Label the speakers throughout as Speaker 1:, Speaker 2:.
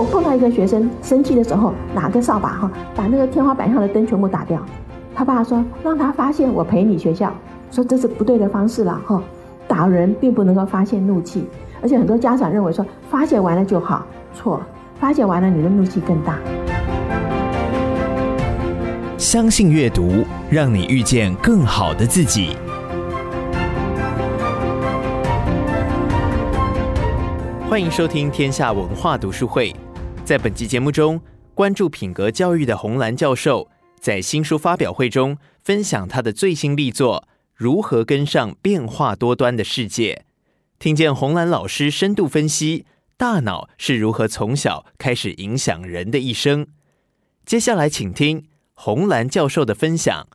Speaker 1: 我碰到一个学生生气的时候，拿个扫把哈，把那个天花板上的灯全部打掉。他爸说让他发现我陪你学校，说这是不对的方式了哈。打人并不能够发泄怒气，而且很多家长认为说发泄完了就好，错，发泄完了你的怒气更大。
Speaker 2: 相信阅读，让你遇见更好的自己。欢迎收听天下文化读书会。在本期节目中，关注品格教育的洪兰教授在新书发表会中分享他的最新力作《如何跟上变化多端的世界》，听见洪兰老师深度分析大脑是如何从小开始影响人的一生。接下来，请听洪兰教授的分享。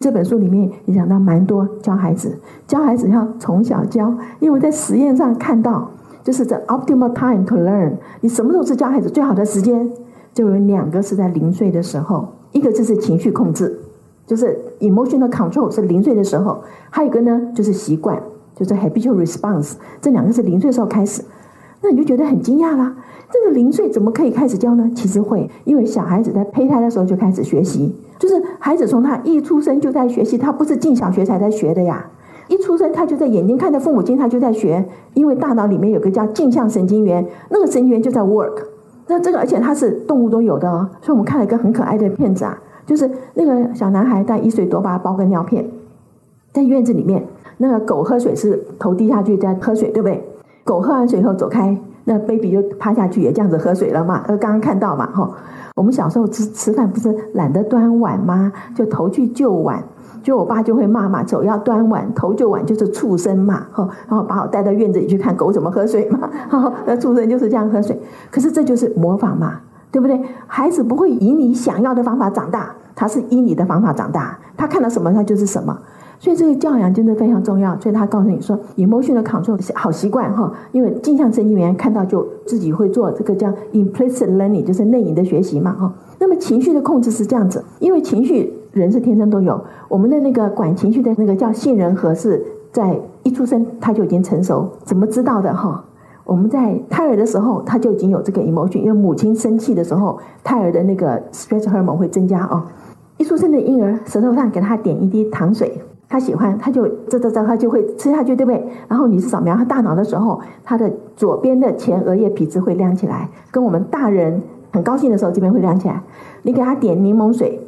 Speaker 1: 这本书里面也讲到蛮多教孩子，教孩子要从小教，因为在实验上看到。就是 the optimal time to learn，你什么时候是教孩子最好的时间？就有两个是在零岁的时候，一个就是情绪控制，就是 emotional control 是零岁的时候，还有一个呢就是习惯，就是 habitual response，这两个是零岁时候开始。那你就觉得很惊讶啦，这个零岁怎么可以开始教呢？其实会，因为小孩子在胚胎的时候就开始学习，就是孩子从他一出生就在学习，他不是进小学才在学的呀。一出生，他就在眼睛看着父母亲，他就在学，因为大脑里面有个叫镜像神经元，那个神经元就在 work。那这个，而且它是动物都有的哦。所以我们看了一个很可爱的片子啊，就是那个小男孩带一岁多，把他包个尿片，在院子里面，那个狗喝水是头低下去在喝水，对不对？狗喝完水以后走开，那 baby 就趴下去也这样子喝水了嘛。呃，刚刚看到嘛，哈。我们小时候吃吃饭不是懒得端碗吗？就头去就碗。就我爸就会骂嘛，走要端碗，头就碗就是畜生嘛，然后把我带到院子里去看狗怎么喝水嘛，哈那畜生就是这样喝水。可是这就是模仿嘛，对不对？孩子不会以你想要的方法长大，他是以你的方法长大，他看到什么他就是什么。所以这个教养真的非常重要。所以他告诉你说，emotional control 好习惯哈，因为镜像神经元看到就自己会做，这个叫 implicit learning，就是内隐的学习嘛哈。那么情绪的控制是这样子，因为情绪。人是天生都有，我们的那个管情绪的那个叫杏仁核，是在一出生他就已经成熟。怎么知道的哈？我们在胎儿的时候他就已经有这个 emotion，因为母亲生气的时候，胎儿的那个 stress hormone 会增加哦。一出生的婴儿舌头上给他点一滴糖水，他喜欢他就这这这他就会吃下去，对不对？然后你是扫描他大脑的时候，他的左边的前额叶皮质会亮起来，跟我们大人很高兴的时候这边会亮起来。你给他点柠檬水。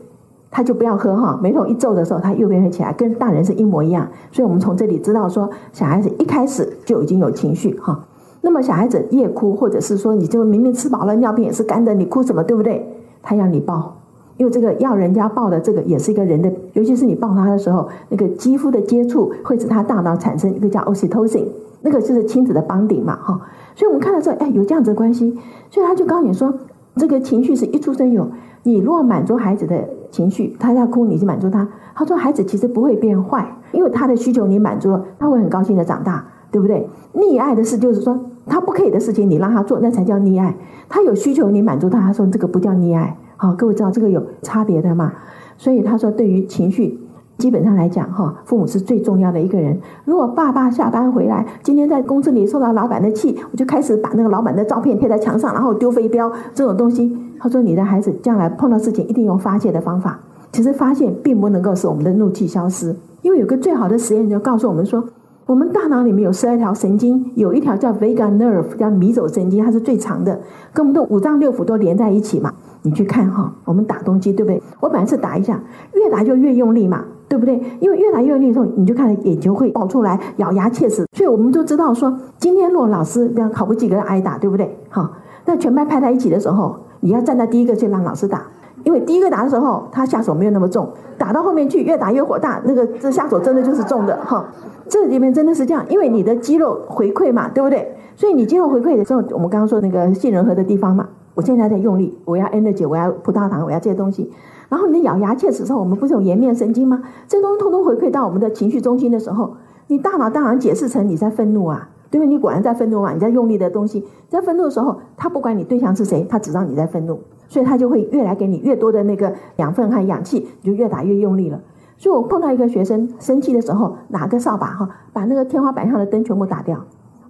Speaker 1: 他就不要喝哈，眉头一皱的时候，他右边会起来，跟大人是一模一样。所以，我们从这里知道说，小孩子一开始就已经有情绪哈。那么，小孩子夜哭，或者是说，你就明明吃饱了，尿片也是干的，你哭什么，对不对？他要你抱，因为这个要人家抱的这个也是一个人的，尤其是你抱他的时候，那个肌肤的接触会使他大脑产生一个叫 oxytocin，那个就是亲子的绑顶嘛哈。所以我们看到说，哎，有这样子的关系，所以他就告诉你说，这个情绪是一出生有。你如果满足孩子的情绪，他要哭，你就满足他。他说孩子其实不会变坏，因为他的需求你满足了，他会很高兴的长大，对不对？溺爱的事就是说他不可以的事情你让他做，那才叫溺爱。他有需求你满足他，他说这个不叫溺爱。好，各位知道这个有差别的嘛？所以他说对于情绪，基本上来讲哈，父母是最重要的一个人。如果爸爸下班回来，今天在公司里受到老板的气，我就开始把那个老板的照片贴在墙上，然后丢飞镖这种东西。他说：“你的孩子将来碰到事情一定用发泄的方法。其实发泄并不能够使我们的怒气消失，因为有个最好的实验就告诉我们说，我们大脑里面有十二条神经，有一条叫 vagus nerve，叫迷走神经，它是最长的，跟我们的五脏六腑都连在一起嘛。你去看哈，我们打东西对不对？我本来是打一下，越打就越用力嘛，对不对？因为越打越用力的时候，你就看眼球会爆出来，咬牙切齿。所以我们就知道说，今天如果老师这样考不及格挨打，对不对？好，那全班排在一起的时候。”你要站在第一个去让老师打，因为第一个打的时候他下手没有那么重，打到后面去越打越火大，那个这下手真的就是重的哈。这里面真的是这样，因为你的肌肉回馈嘛，对不对？所以你肌肉回馈的时候，我们刚刚说那个杏仁核的地方嘛，我现在在用力，我要 energy，我要葡萄糖，我要这些东西。然后你的咬牙切齿的时候，我们不是有颜面神经吗？这东西通通回馈到我们的情绪中心的时候，你大脑当然解释成你在愤怒啊，对不对？你果然在愤怒嘛，你在用力的东西，在愤怒的时候，他不管你对象是谁，他只知道你在愤怒，所以他就会越来给你越多的那个养分和氧气，你就越打越用力了。所以我碰到一个学生生气的时候，拿个扫把哈，把那个天花板上的灯全部打掉。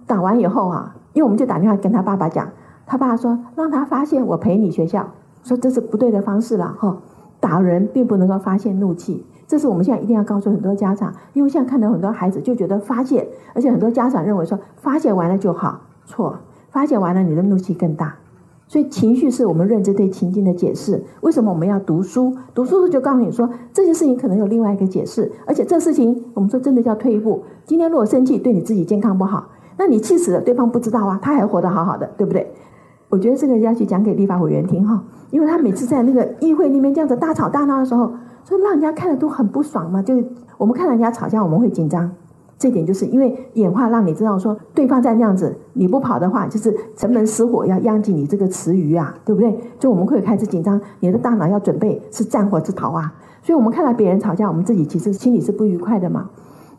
Speaker 1: 打完以后啊，因为我们就打电话跟他爸爸讲，他爸说让他发泄，我赔你学校，说这是不对的方式了哈。打人并不能够发泄怒气，这是我们现在一定要告诉很多家长，因为现在看到很多孩子就觉得发泄，而且很多家长认为说发泄完了就好，错，发泄完了你的怒气更大，所以情绪是我们认知对情境的解释。为什么我们要读书？读书的就告诉你说这件事情可能有另外一个解释，而且这事情我们说真的叫退一步。今天如果生气对你自己健康不好，那你气死了，对方不知道啊，他还活得好好的，对不对？我觉得这个要去讲给立法委员听哈。因为他每次在那个议会里面这样子大吵大闹的时候，所以让人家看了都很不爽嘛。就我们看人家吵架，我们会紧张。这点就是因为演化让你知道说，对方在那样子，你不跑的话，就是城门失火要殃及你这个池鱼啊，对不对？就我们会开始紧张，你的大脑要准备是战火之逃啊。所以我们看到别人吵架，我们自己其实心里是不愉快的嘛。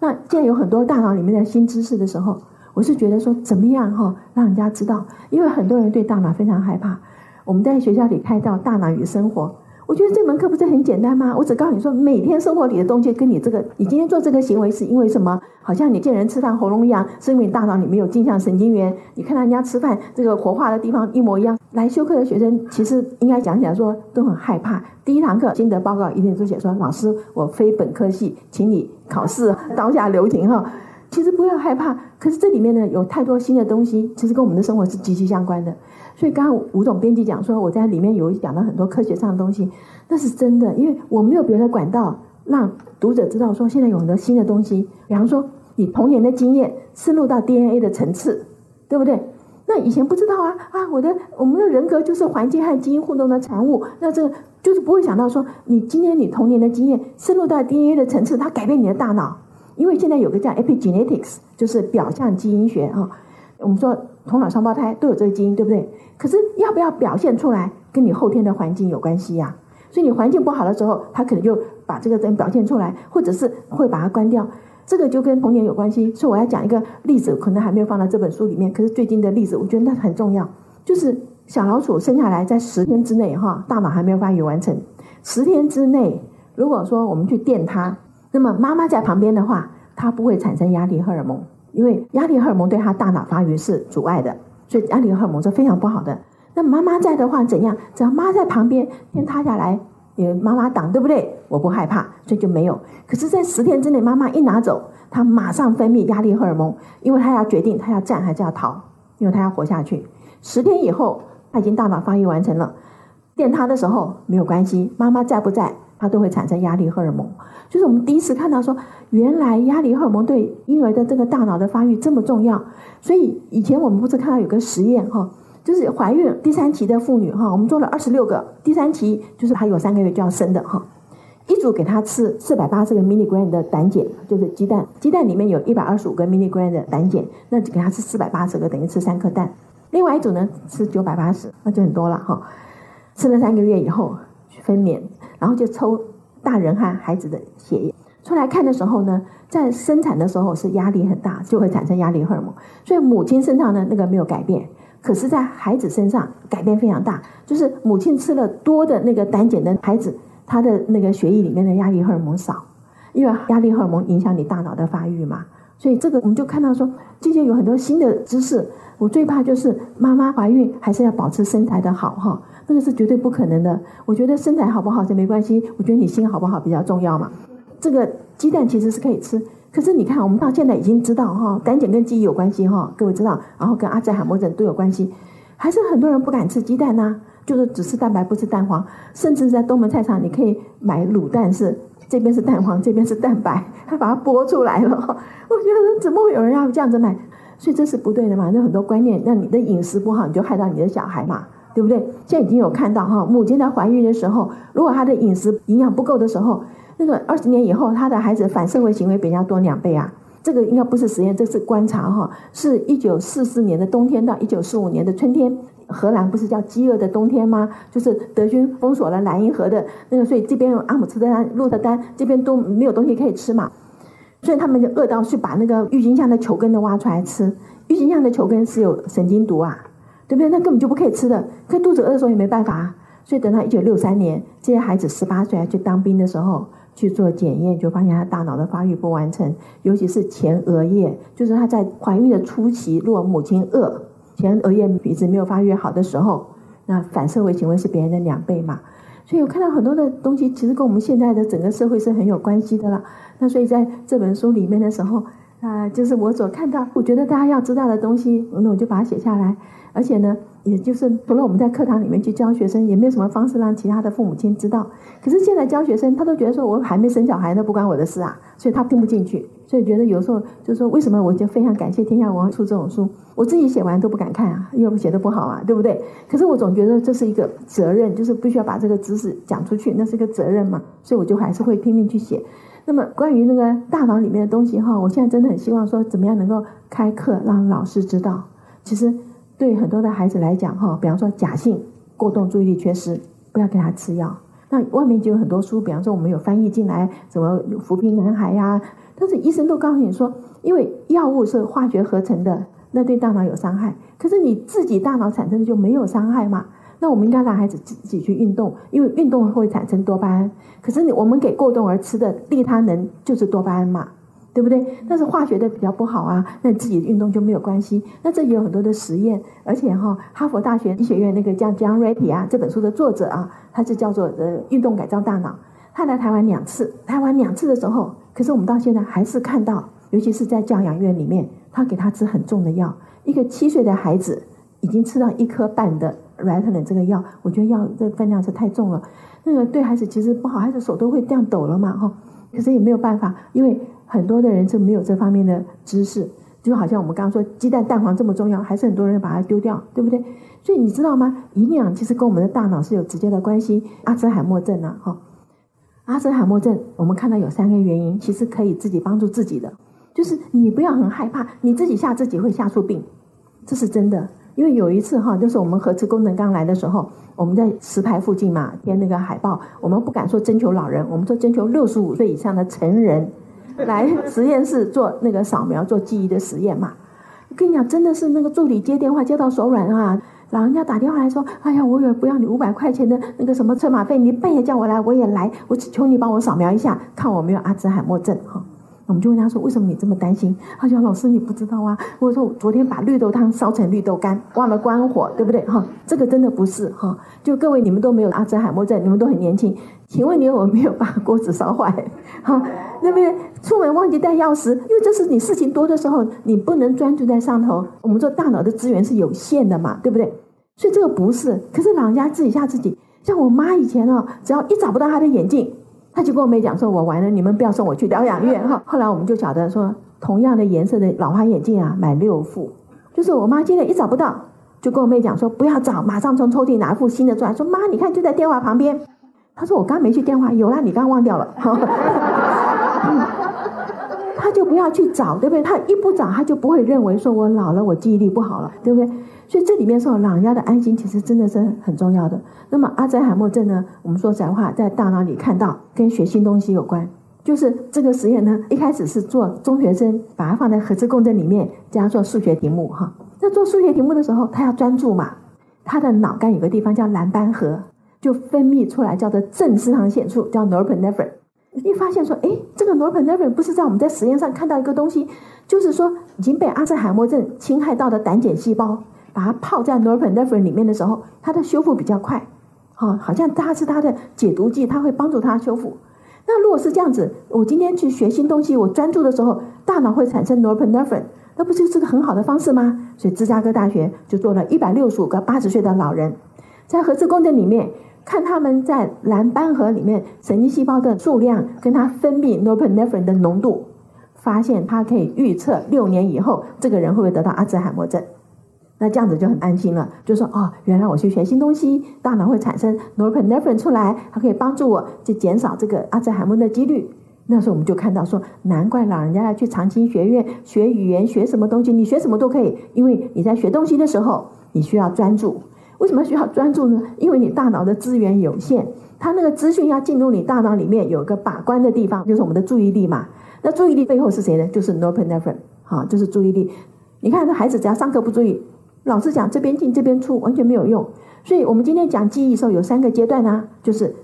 Speaker 1: 那既然有很多大脑里面的新知识的时候，我是觉得说怎么样哈，让人家知道，因为很多人对大脑非常害怕。我们在学校里开到大脑与生活，我觉得这门课不是很简单吗？我只告诉你说，每天生活里的东西跟你这个，你今天做这个行为是因为什么？好像你见人吃饭喉咙痒，是因为你大脑里面有镜像神经元。你看到人家吃饭这个活化的地方一模一样。来修课的学生其实应该讲起来说都很害怕。第一堂课心得报告一定是写说，老师我非本科系，请你考试当下留停哈。其实不要害怕，可是这里面呢有太多新的东西，其实跟我们的生活是息息相关的。所以刚刚吴总编辑讲说，我在里面有讲到很多科学上的东西，那是真的，因为我没有别的管道让读者知道说现在有很多新的东西。比方说，你童年的经验深入到 DNA 的层次，对不对？那以前不知道啊啊，我的我们的人格就是环境和基因互动的产物，那这就是不会想到说，你今天你童年的经验深入到 DNA 的层次，它改变你的大脑，因为现在有个叫 epigenetics，就是表象基因学啊。我们说头脑双胞胎都有这个基因，对不对？可是要不要表现出来，跟你后天的环境有关系呀。所以你环境不好的时候，他可能就把这个人表现出来，或者是会把它关掉。这个就跟童年有关系。所以我要讲一个例子，可能还没有放到这本书里面。可是最近的例子，我觉得那很重要。就是小老鼠生下来在十天之内，哈，大脑还没有发育完成。十天之内，如果说我们去电它，那么妈妈在旁边的话，它不会产生压力荷尔蒙，因为压力荷尔蒙对它大脑发育是阻碍的。所以压力荷尔蒙是非常不好的。那妈妈在的话怎样？只要妈在旁边，天塌下来，有妈妈挡，对不对？我不害怕，所以就没有。可是，在十天之内，妈妈一拿走，她马上分泌压力荷尔蒙，因为她要决定她要战还是要逃，因为她要活下去。十天以后，她已经大脑发育完成了，电她的时候没有关系，妈妈在不在，它都会产生压力荷尔蒙。就是我们第一次看到说，原来压力荷尔蒙对婴儿的这个大脑的发育这么重要。所以以前我们不是看到有个实验哈，就是怀孕第三期的妇女哈，我们做了二十六个，第三期就是还有三个月就要生的哈，一组给她吃四百八十个 milligram 的胆碱，就是鸡蛋，鸡蛋里面有一百二十五个 milligram 的胆碱，那就给她吃四百八十个，等于吃三颗蛋。另外一组呢吃九百八十，那就很多了哈。吃了三个月以后分娩，然后就抽。大人和孩子的血液出来看的时候呢，在生产的时候是压力很大，就会产生压力荷尔蒙。所以母亲身上呢那个没有改变，可是在孩子身上改变非常大。就是母亲吃了多的那个胆碱的孩子，他的那个血液里面的压力荷尔蒙少，因为压力荷尔蒙影响你大脑的发育嘛。所以这个我们就看到说，这些有很多新的知识。我最怕就是妈妈怀孕还是要保持身材的好哈。那个是绝对不可能的。我觉得身材好不好这没关系，我觉得你心好不好比较重要嘛。这个鸡蛋其实是可以吃，可是你看，我们到现在已经知道哈，胆碱跟记忆有关系哈，各位知道，然后跟阿兹海默症都有关系，还是很多人不敢吃鸡蛋呢，就是只吃蛋白不吃蛋黄，甚至在东门菜场你可以买卤蛋，是这边是蛋黄，这边是蛋白，还把它剥出来了。我觉得怎么会有人要这样子买？所以这是不对的嘛。那很多观念，那你的饮食不好，你就害到你的小孩嘛。对不对？现在已经有看到哈，母亲在怀孕的时候，如果她的饮食营养不够的时候，那个二十年以后，她的孩子反社会行为比人家多两倍啊。这个应该不是实验，这是观察哈。是一九四四年的冬天到一九四五年的春天，荷兰不是叫饥饿的冬天吗？就是德军封锁了莱茵河的那个，所以这边有阿姆斯特丹、鹿特丹这边都没有东西可以吃嘛，所以他们就饿到去把那个郁金香的球根都挖出来吃。郁金香的球根是有神经毒啊，对不对？那根本就不可以吃的。可肚子饿的时候也没办法，所以等到一九六三年，这些孩子十八岁去当兵的时候。去做检验，就发现他大脑的发育不完成，尤其是前额叶，就是他在怀孕的初期，如果母亲饿，前额叶皮质没有发育好的时候，那反射回行为是别人的两倍嘛。所以我看到很多的东西，其实跟我们现在的整个社会是很有关系的了。那所以在这本书里面的时候，啊、就是我所看到，我觉得大家要知道的东西，那我就把它写下来，而且呢。也就是除了我们在课堂里面去教学生，也没有什么方式让其他的父母亲知道。可是现在教学生，他都觉得说我还没生小孩，那不关我的事啊，所以他听不进去。所以觉得有时候就是说，为什么我就非常感谢天下文出这种书，我自己写完都不敢看啊，因为写的不好啊，对不对？可是我总觉得这是一个责任，就是必须要把这个知识讲出去，那是一个责任嘛，所以我就还是会拼命去写。那么关于那个大脑里面的东西哈，我现在真的很希望说，怎么样能够开课让老师知道，其实。对很多的孩子来讲，哈，比方说假性过动注意力缺失，不要给他吃药。那外面就有很多书，比方说我们有翻译进来，什么扶贫男孩呀，但是医生都告诉你说，因为药物是化学合成的，那对大脑有伤害。可是你自己大脑产生的就没有伤害嘛？那我们应该让孩子自己去运动，因为运动会产生多巴胺。可是你我们给过动儿吃的利他能就是多巴胺嘛？对不对？但是化学的比较不好啊，那你自己运动就没有关系。那这也有很多的实验，而且哈，哈佛大学医学院那个叫 John Ratey 啊，这本书的作者啊，他是叫做呃运动改造大脑。他来台湾两次，台湾两次的时候，可是我们到现在还是看到，尤其是在教养院里面，他给他吃很重的药。一个七岁的孩子已经吃到一颗半的 Ritalin 这个药，我觉得药这个分量是太重了，那个对孩子其实不好，孩子手都会这样抖了嘛哈。可是也没有办法，因为。很多的人是没有这方面的知识，就好像我们刚刚说鸡蛋蛋黄这么重要，还是很多人把它丢掉，对不对？所以你知道吗？营养其实跟我们的大脑是有直接的关系。阿兹海默症啊，哈，阿兹海默症，我们看到有三个原因，其实可以自己帮助自己的，就是你不要很害怕，你自己吓自己会吓出病，这是真的。因为有一次哈，就是我们核磁功能刚来的时候，我们在石牌附近嘛贴那个海报，我们不敢说征求老人，我们说征求六十五岁以上的成人。来实验室做那个扫描、做记忆的实验嘛？我跟你讲，真的是那个助理接电话接到手软啊！老人家打电话来说：“哎呀，我也不要你五百块钱的那个什么车马费，你半夜叫我来我也来，我求你帮我扫描一下，看我没有阿兹海默症哈。”我们就问他说：“为什么你这么担心？”他说：“老师，你不知道啊！我说我昨天把绿豆汤烧成绿豆干，忘了关火，对不对？哈，这个真的不是哈。就各位你们都没有阿兹海默症，你们都很年轻，请问你有没有把锅子烧坏？哈，对不对？出门忘记带钥匙，因为这是你事情多的时候，你不能专注在上头。我们说大脑的资源是有限的嘛，对不对？所以这个不是。可是老人家自己吓自己，像我妈以前哦，只要一找不到她的眼镜。”他就跟我妹讲说：“我完了，你们不要送我去疗养院哈。”后来我们就晓得说，同样的颜色的老花眼镜啊，买六副。就是我妈今天一找不到，就跟我妹讲说：“不要找，马上从抽屉拿一副新的出来。”说：“妈，你看就在电话旁边。”她说：“我刚没去电话，有啦，你刚忘掉了。”他就不要去找，对不对？他一不找，他就不会认为说我老了，我记忆力不好了，对不对？所以这里面说老人家的安心，其实真的是很重要的。那么阿兹海默症呢？我们说实在话，在大脑里看到跟学新东西有关。就是这个实验呢，一开始是做中学生，把它放在核磁共振里面，加做数学题目哈。那做数学题目的时候，他要专注嘛，他的脑干有个地方叫蓝斑核，就分泌出来叫做正肾上腺素，叫 norepinephrine。一发现说，哎，这个 norepinephrine 不是在我们在实验上看到一个东西，就是说已经被阿兹海默症侵害到的胆碱细胞。把它泡在 norepinephrine 里面的时候，它的修复比较快，好，好像它是它的解毒剂，它会帮助它修复。那如果是这样子，我今天去学新东西，我专注的时候，大脑会产生 Norpinephrine 那不就是个很好的方式吗？所以芝加哥大学就做了一百六十五个八十岁的老人，在核磁共振里面看他们在蓝斑核里面神经细胞的数量，跟它分泌 norepinephrine 的浓度，发现它可以预测六年以后这个人会不会得到阿兹海默症。那这样子就很安心了，就说哦，原来我去学新东西，大脑会产生 norepinephrine 出来，它可以帮助我，就减少这个阿兹海默的几率。那时候我们就看到说，难怪老人家要去长青学院学语言，学什么东西，你学什么都可以，因为你在学东西的时候，你需要专注。为什么需要专注呢？因为你大脑的资源有限，它那个资讯要进入你大脑里面，有个把关的地方，就是我们的注意力嘛。那注意力背后是谁呢？就是 norepinephrine，好，就是注意力。你看，这孩子只要上课不注意，老师讲这边进这边出，完全没有用。所以我们今天讲记忆的时候，有三个阶段呢，就是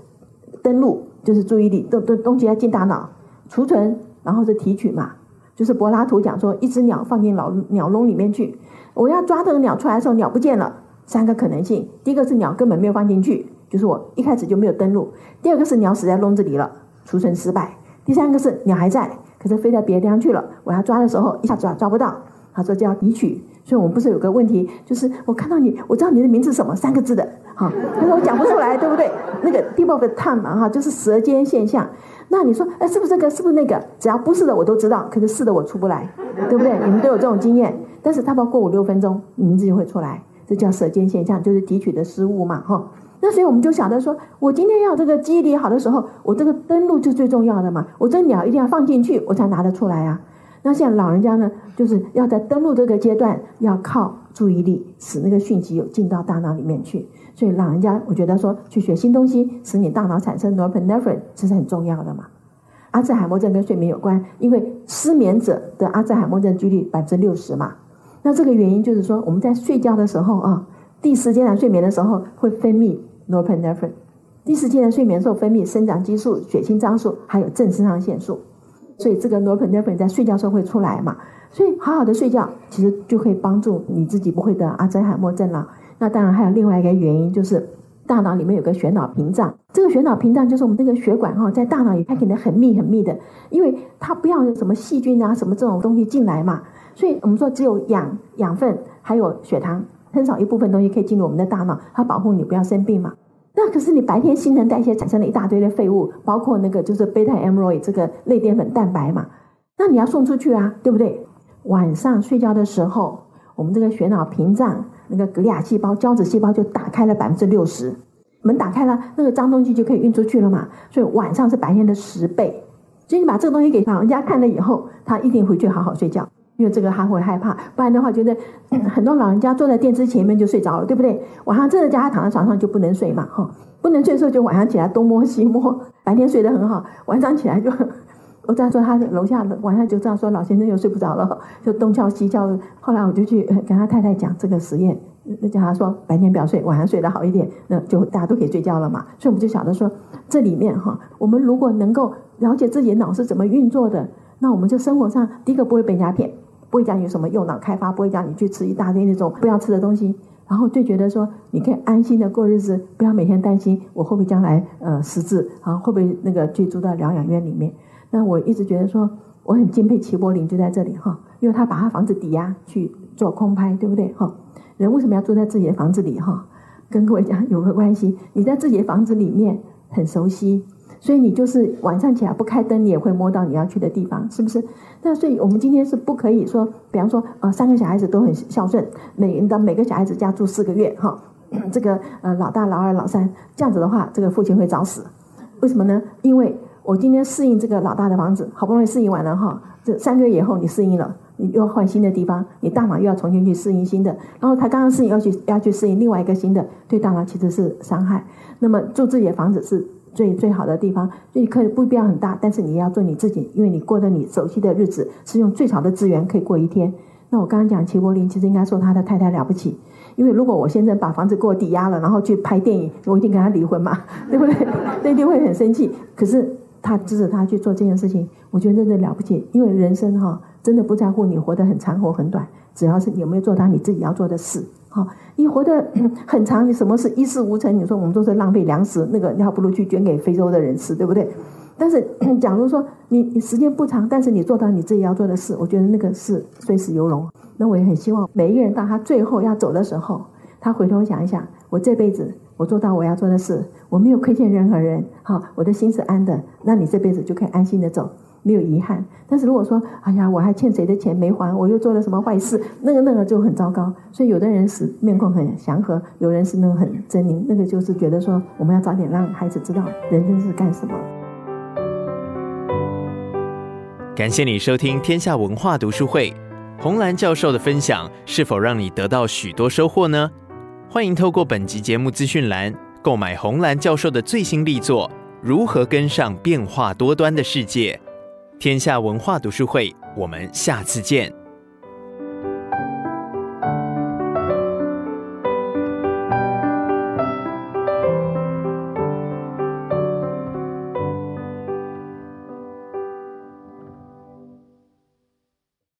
Speaker 1: 登录。就是注意力，东东东西要进大脑，储存，然后是提取嘛。就是柏拉图讲说，一只鸟放进鸟鸟笼里面去，我要抓这个鸟出来的时候，鸟不见了。三个可能性：第一个是鸟根本没有放进去，就是我一开始就没有登录；第二个是鸟死在笼子里了，储存失败；第三个是鸟还在，可是飞到别的地方去了，我要抓的时候一下抓抓不到。他说叫提取。所以我们不是有个问题，就是我看到你，我知道你的名字是什么，三个字的，哈，但是我讲不出来，对不对？那个 tip of tongue 嘛，哈，就是舌尖现象。那你说，哎，是不是这个？是不是那个？只要不是的，我都知道。可是是的，我出不来，对不对？你们都有这种经验。但是他不过五六分钟，名字就会出来，这叫舌尖现象，就是提取的失误嘛，哈。那所以我们就晓得说，我今天要这个记忆力好的时候，我这个登录就最重要的嘛。我这鸟一定要放进去，我才拿得出来啊。那像老人家呢，就是要在登录这个阶段，要靠注意力，使那个讯息有进到大脑里面去。所以老人家，我觉得说去学新东西，使你大脑产生 norepinephrine，这是很重要的嘛。阿兹海默症跟睡眠有关，因为失眠者的阿兹海默症几率百分之六十嘛。那这个原因就是说，我们在睡觉的时候啊，第十阶段睡眠的时候会分泌 norepinephrine，第十阶段睡眠的时候分泌生长激素、血清张素，还有正肾上腺素。所以这个 norepinephrine 在睡觉时候会出来嘛？所以好好的睡觉，其实就可以帮助你自己不会得阿兹海默症了。那当然还有另外一个原因，就是大脑里面有个血脑屏障。这个血脑屏障就是我们这个血管哈，在大脑里它可能很密很密的，因为它不要什么细菌啊什么这种东西进来嘛。所以我们说只有氧、养分还有血糖，很少一部分东西可以进入我们的大脑，它保护你不要生病嘛。那可是你白天新陈代谢产生了一大堆的废物，包括那个就是 beta amyloid 这个类淀粉蛋白嘛，那你要送出去啊，对不对？晚上睡觉的时候，我们这个血脑屏障那个格里亚细胞、胶质细胞就打开了百分之六十，门打开了，那个脏东西就可以运出去了嘛。所以晚上是白天的十倍，所以你把这个东西给老人家看了以后，他一定回去好好睡觉。因为这个他会害怕，不然的话，觉得很多老人家坐在电视前面就睡着了，对不对？晚上真的叫他躺在床上就不能睡嘛，哈，不能睡的时候就晚上起来东摸西摸，白天睡得很好，晚上起来就，我这样说他楼下晚上就这样说，老先生又睡不着了，就东敲西敲。后来我就去跟他太太讲这个实验，那叫他说白天不要睡，晚上睡得好一点，那就大家都可以睡觉了嘛。所以我们就晓得说，这里面哈，我们如果能够了解自己的脑是怎么运作的，那我们就生活上第一个不会被人家骗。不会讲你什么右脑开发，不会讲你去吃一大堆那种不要吃的东西，然后就觉得说你可以安心的过日子，不要每天担心我会不会将来呃失智啊，会不会那个去住到疗养院里面。那我一直觉得说我很敬佩齐柏林就在这里哈，因为他把他房子抵押去做空拍，对不对哈？人为什么要住在自己的房子里哈？跟各位讲有个关系，你在自己的房子里面很熟悉。所以你就是晚上起来不开灯，你也会摸到你要去的地方，是不是？那所以我们今天是不可以说，比方说，呃，三个小孩子都很孝顺，每到每个小孩子家住四个月，哈，这个呃老大、老二、老三这样子的话，这个父亲会早死。为什么呢？因为我今天适应这个老大的房子，好不容易适应完了哈，这三个月以后你适应了，你又要换新的地方，你大脑又要重新去适应新的，然后他刚刚适应要去要去适应另外一个新的，对大脑其实是伤害。那么住自己的房子是。最最好的地方，所以可以不必要很大，但是你要做你自己，因为你过的你熟悉的日子，是用最少的资源可以过一天。那我刚刚讲齐柏林，其实应该说他的太太了不起，因为如果我先生把房子给我抵押了，然后去拍电影，我一定跟他离婚嘛，对不对？那一定会很生气。可是他支持他去做这件事情，我觉得真的了不起，因为人生哈，真的不在乎你活得很长或很短，只要是有没有做到你自己要做的事。好，你活得 很长，你什么事一事无成？你说我们都是浪费粮食，那个你还不如去捐给非洲的人吃，对不对？但是，假如说你你时间不长，但是你做到你自己要做的事，我觉得那个事虽死犹荣。那我也很希望每一个人到他最后要走的时候，他回头想一想，我这辈子我做到我要做的事，我没有亏欠任何人，好，我的心是安的，那你这辈子就可以安心的走。没有遗憾。但是如果说哎呀我还欠谁的钱没还我又做了什么坏事那个那个就很糟糕。所以有的人是面孔很祥和有人是那种很狰狞那个就是觉得说我们要早点让孩子知道人生是干什么。
Speaker 2: 感谢你收听天下文化读书会红兰教授的分享是否让你得到许多收获呢？欢迎透过本集节目资讯栏购买红兰教授的最新力作如何跟上变化多端的世界。天下文化读书会我们下次见。